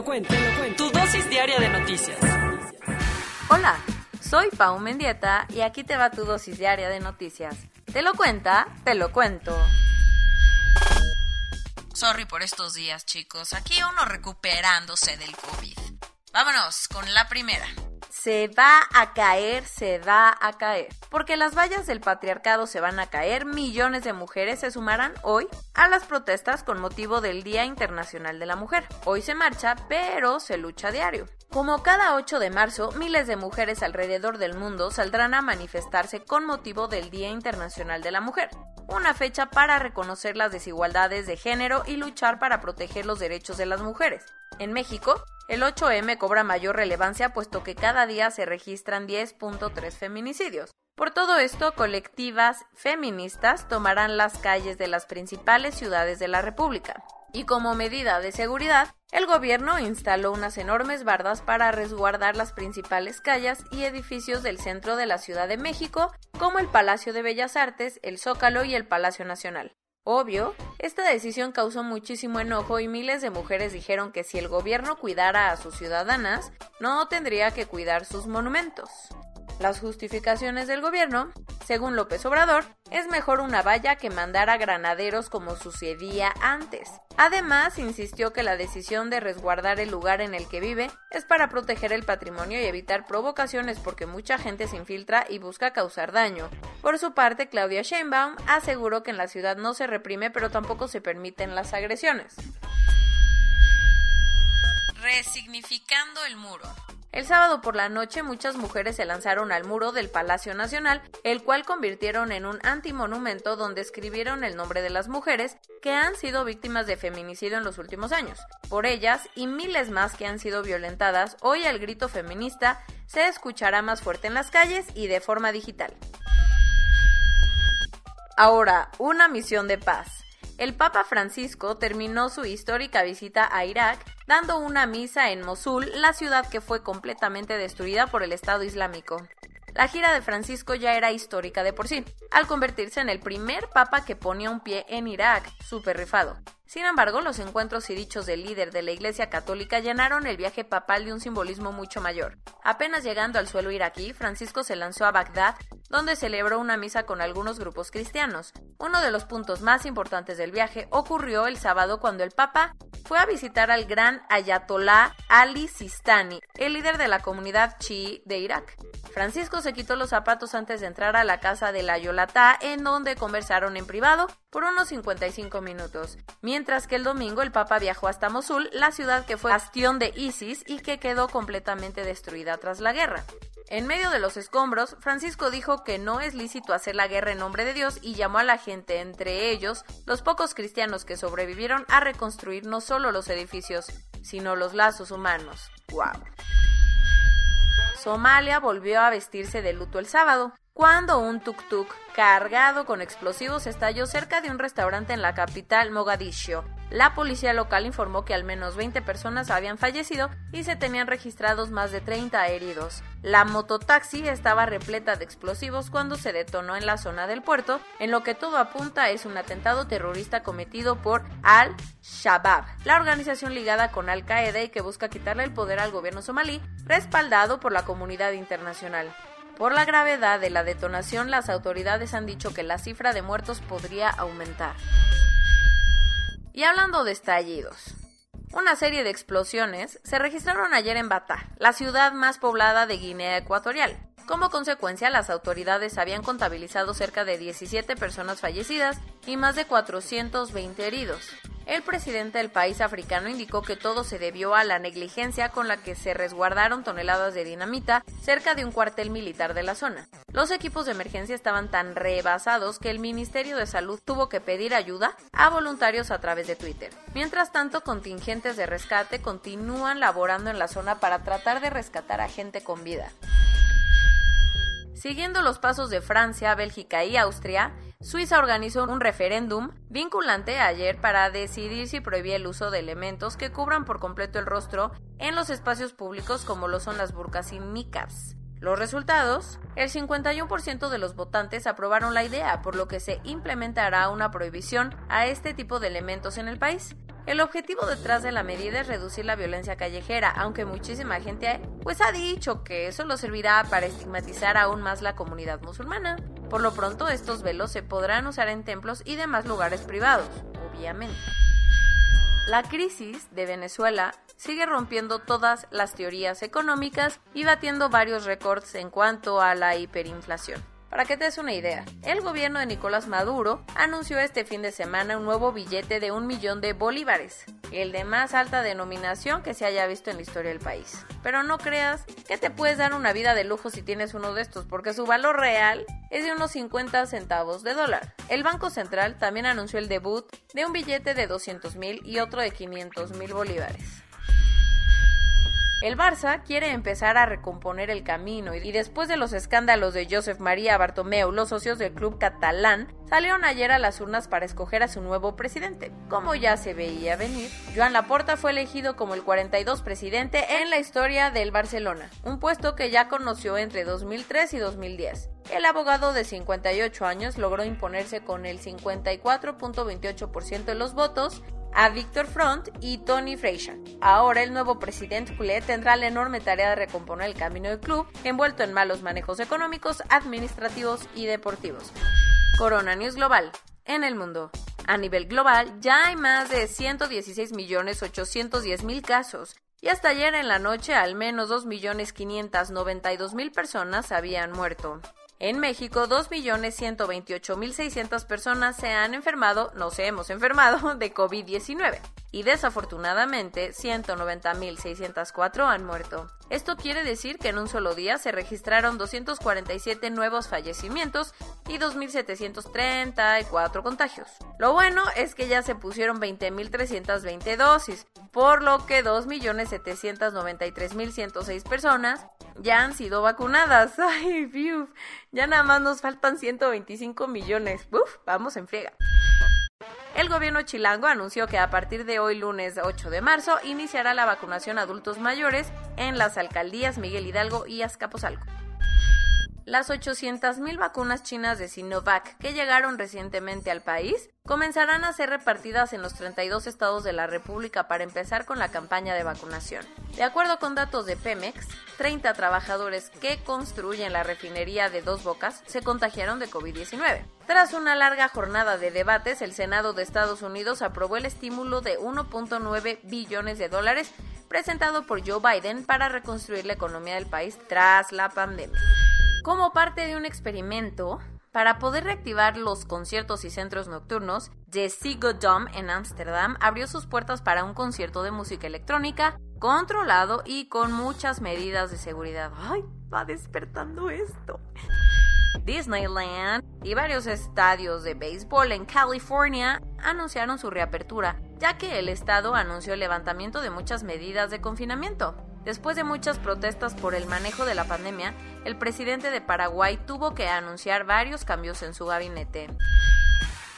Lo cuento, te lo cuento. Tu dosis diaria de noticias. Hola, soy Pau Mendieta y aquí te va tu dosis diaria de noticias. ¿Te lo cuenta? Te lo cuento. Sorry por estos días, chicos. Aquí uno recuperándose del COVID. Vámonos con la primera. Se va a caer, se va a caer. Porque las vallas del patriarcado se van a caer, millones de mujeres se sumarán hoy a las protestas con motivo del Día Internacional de la Mujer. Hoy se marcha, pero se lucha diario. Como cada 8 de marzo, miles de mujeres alrededor del mundo saldrán a manifestarse con motivo del Día Internacional de la Mujer, una fecha para reconocer las desigualdades de género y luchar para proteger los derechos de las mujeres. En México, el 8M cobra mayor relevancia puesto que cada día se registran 10.3 feminicidios. Por todo esto, colectivas feministas tomarán las calles de las principales ciudades de la República. Y como medida de seguridad, el gobierno instaló unas enormes bardas para resguardar las principales calles y edificios del centro de la Ciudad de México, como el Palacio de Bellas Artes, el Zócalo y el Palacio Nacional. Obvio, esta decisión causó muchísimo enojo y miles de mujeres dijeron que si el gobierno cuidara a sus ciudadanas, no tendría que cuidar sus monumentos. Las justificaciones del gobierno, según López Obrador, es mejor una valla que mandar a granaderos como sucedía antes. Además, insistió que la decisión de resguardar el lugar en el que vive es para proteger el patrimonio y evitar provocaciones porque mucha gente se infiltra y busca causar daño. Por su parte, Claudia Sheinbaum aseguró que en la ciudad no se reprime pero tampoco se permiten las agresiones. Resignificando el muro. El sábado por la noche muchas mujeres se lanzaron al muro del Palacio Nacional, el cual convirtieron en un antimonumento donde escribieron el nombre de las mujeres que han sido víctimas de feminicidio en los últimos años. Por ellas y miles más que han sido violentadas, hoy el grito feminista se escuchará más fuerte en las calles y de forma digital. Ahora, una misión de paz el Papa Francisco terminó su histórica visita a Irak dando una misa en Mosul, la ciudad que fue completamente destruida por el Estado Islámico. La gira de Francisco ya era histórica de por sí, al convertirse en el primer papa que ponía un pie en Irak, super rifado. Sin embargo, los encuentros y dichos del líder de la Iglesia Católica llenaron el viaje papal de un simbolismo mucho mayor. Apenas llegando al suelo iraquí, Francisco se lanzó a Bagdad, donde celebró una misa con algunos grupos cristianos. Uno de los puntos más importantes del viaje ocurrió el sábado cuando el Papa fue a visitar al gran Ayatollah Ali Sistani, el líder de la comunidad chií de Irak. Francisco se quitó los zapatos antes de entrar a la casa de la Yolatá, en donde conversaron en privado por unos 55 minutos, mientras que el domingo el Papa viajó hasta Mosul, la ciudad que fue bastión de ISIS y que quedó completamente destruida tras la guerra. En medio de los escombros, Francisco dijo que no es lícito hacer la guerra en nombre de Dios y llamó a la gente, entre ellos los pocos cristianos que sobrevivieron, a reconstruir no solo los edificios, sino los lazos humanos. ¡Wow! Somalia volvió a vestirse de luto el sábado, cuando un tuk-tuk cargado con explosivos estalló cerca de un restaurante en la capital Mogadiscio. La policía local informó que al menos 20 personas habían fallecido y se tenían registrados más de 30 heridos. La mototaxi estaba repleta de explosivos cuando se detonó en la zona del puerto, en lo que todo apunta es un atentado terrorista cometido por Al-Shabaab, la organización ligada con Al-Qaeda y que busca quitarle el poder al gobierno somalí, respaldado por la comunidad internacional. Por la gravedad de la detonación, las autoridades han dicho que la cifra de muertos podría aumentar. Y hablando de estallidos, una serie de explosiones se registraron ayer en Bata, la ciudad más poblada de Guinea Ecuatorial. Como consecuencia, las autoridades habían contabilizado cerca de 17 personas fallecidas y más de 420 heridos. El presidente del país africano indicó que todo se debió a la negligencia con la que se resguardaron toneladas de dinamita cerca de un cuartel militar de la zona. Los equipos de emergencia estaban tan rebasados que el Ministerio de Salud tuvo que pedir ayuda a voluntarios a través de Twitter. Mientras tanto, contingentes de rescate continúan laborando en la zona para tratar de rescatar a gente con vida. Siguiendo los pasos de Francia, Bélgica y Austria, Suiza organizó un referéndum vinculante ayer para decidir si prohibía el uso de elementos que cubran por completo el rostro en los espacios públicos como lo son las burkas y niqabs. Los resultados, el 51% de los votantes aprobaron la idea, por lo que se implementará una prohibición a este tipo de elementos en el país. El objetivo detrás de la medida es reducir la violencia callejera, aunque muchísima gente pues ha dicho que eso lo servirá para estigmatizar aún más la comunidad musulmana. Por lo pronto estos velos se podrán usar en templos y demás lugares privados, obviamente. La crisis de Venezuela sigue rompiendo todas las teorías económicas y batiendo varios récords en cuanto a la hiperinflación. Para que te des una idea, el gobierno de Nicolás Maduro anunció este fin de semana un nuevo billete de un millón de bolívares, el de más alta denominación que se haya visto en la historia del país. Pero no creas que te puedes dar una vida de lujo si tienes uno de estos, porque su valor real es de unos 50 centavos de dólar. El Banco Central también anunció el debut de un billete de 200 mil y otro de 500 mil bolívares. El Barça quiere empezar a recomponer el camino y después de los escándalos de Josep María Bartomeu, los socios del club catalán salieron ayer a las urnas para escoger a su nuevo presidente. Como ya se veía venir, Joan Laporta fue elegido como el 42 presidente en la historia del Barcelona, un puesto que ya conoció entre 2003 y 2010. El abogado de 58 años logró imponerse con el 54.28% de los votos a Víctor Front y Tony Frazier. Ahora el nuevo presidente culé tendrá la enorme tarea de recomponer el camino del club, envuelto en malos manejos económicos, administrativos y deportivos. Corona News Global. En el mundo. A nivel global, ya hay más de 116.810.000 casos, y hasta ayer en la noche al menos 2.592.000 personas habían muerto. En México, 2.128.600 personas se han enfermado, no se hemos enfermado, de COVID-19 y desafortunadamente 190.604 han muerto. Esto quiere decir que en un solo día se registraron 247 nuevos fallecimientos y 2.734 contagios. Lo bueno es que ya se pusieron 20.320 dosis, por lo que 2.793.106 personas ya han sido vacunadas. Ay, fiu. Ya nada más nos faltan 125 millones. Uf, vamos en friega. El gobierno chilango anunció que a partir de hoy lunes 8 de marzo iniciará la vacunación a adultos mayores en las alcaldías Miguel Hidalgo y Azcapotzalco. Las 800.000 vacunas chinas de Sinovac que llegaron recientemente al país comenzarán a ser repartidas en los 32 estados de la República para empezar con la campaña de vacunación. De acuerdo con datos de Pemex, 30 trabajadores que construyen la refinería de Dos Bocas se contagiaron de COVID-19. Tras una larga jornada de debates, el Senado de Estados Unidos aprobó el estímulo de 1.9 billones de dólares presentado por Joe Biden para reconstruir la economía del país tras la pandemia. Como parte de un experimento, para poder reactivar los conciertos y centros nocturnos, The Sigo Dome en Ámsterdam abrió sus puertas para un concierto de música electrónica controlado y con muchas medidas de seguridad. ¡Ay! Va despertando esto. Disneyland y varios estadios de béisbol en California anunciaron su reapertura, ya que el estado anunció el levantamiento de muchas medidas de confinamiento. Después de muchas protestas por el manejo de la pandemia, el presidente de Paraguay tuvo que anunciar varios cambios en su gabinete.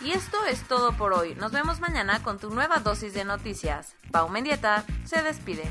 Y esto es todo por hoy. Nos vemos mañana con tu nueva dosis de noticias. Pau Mendieta se despide.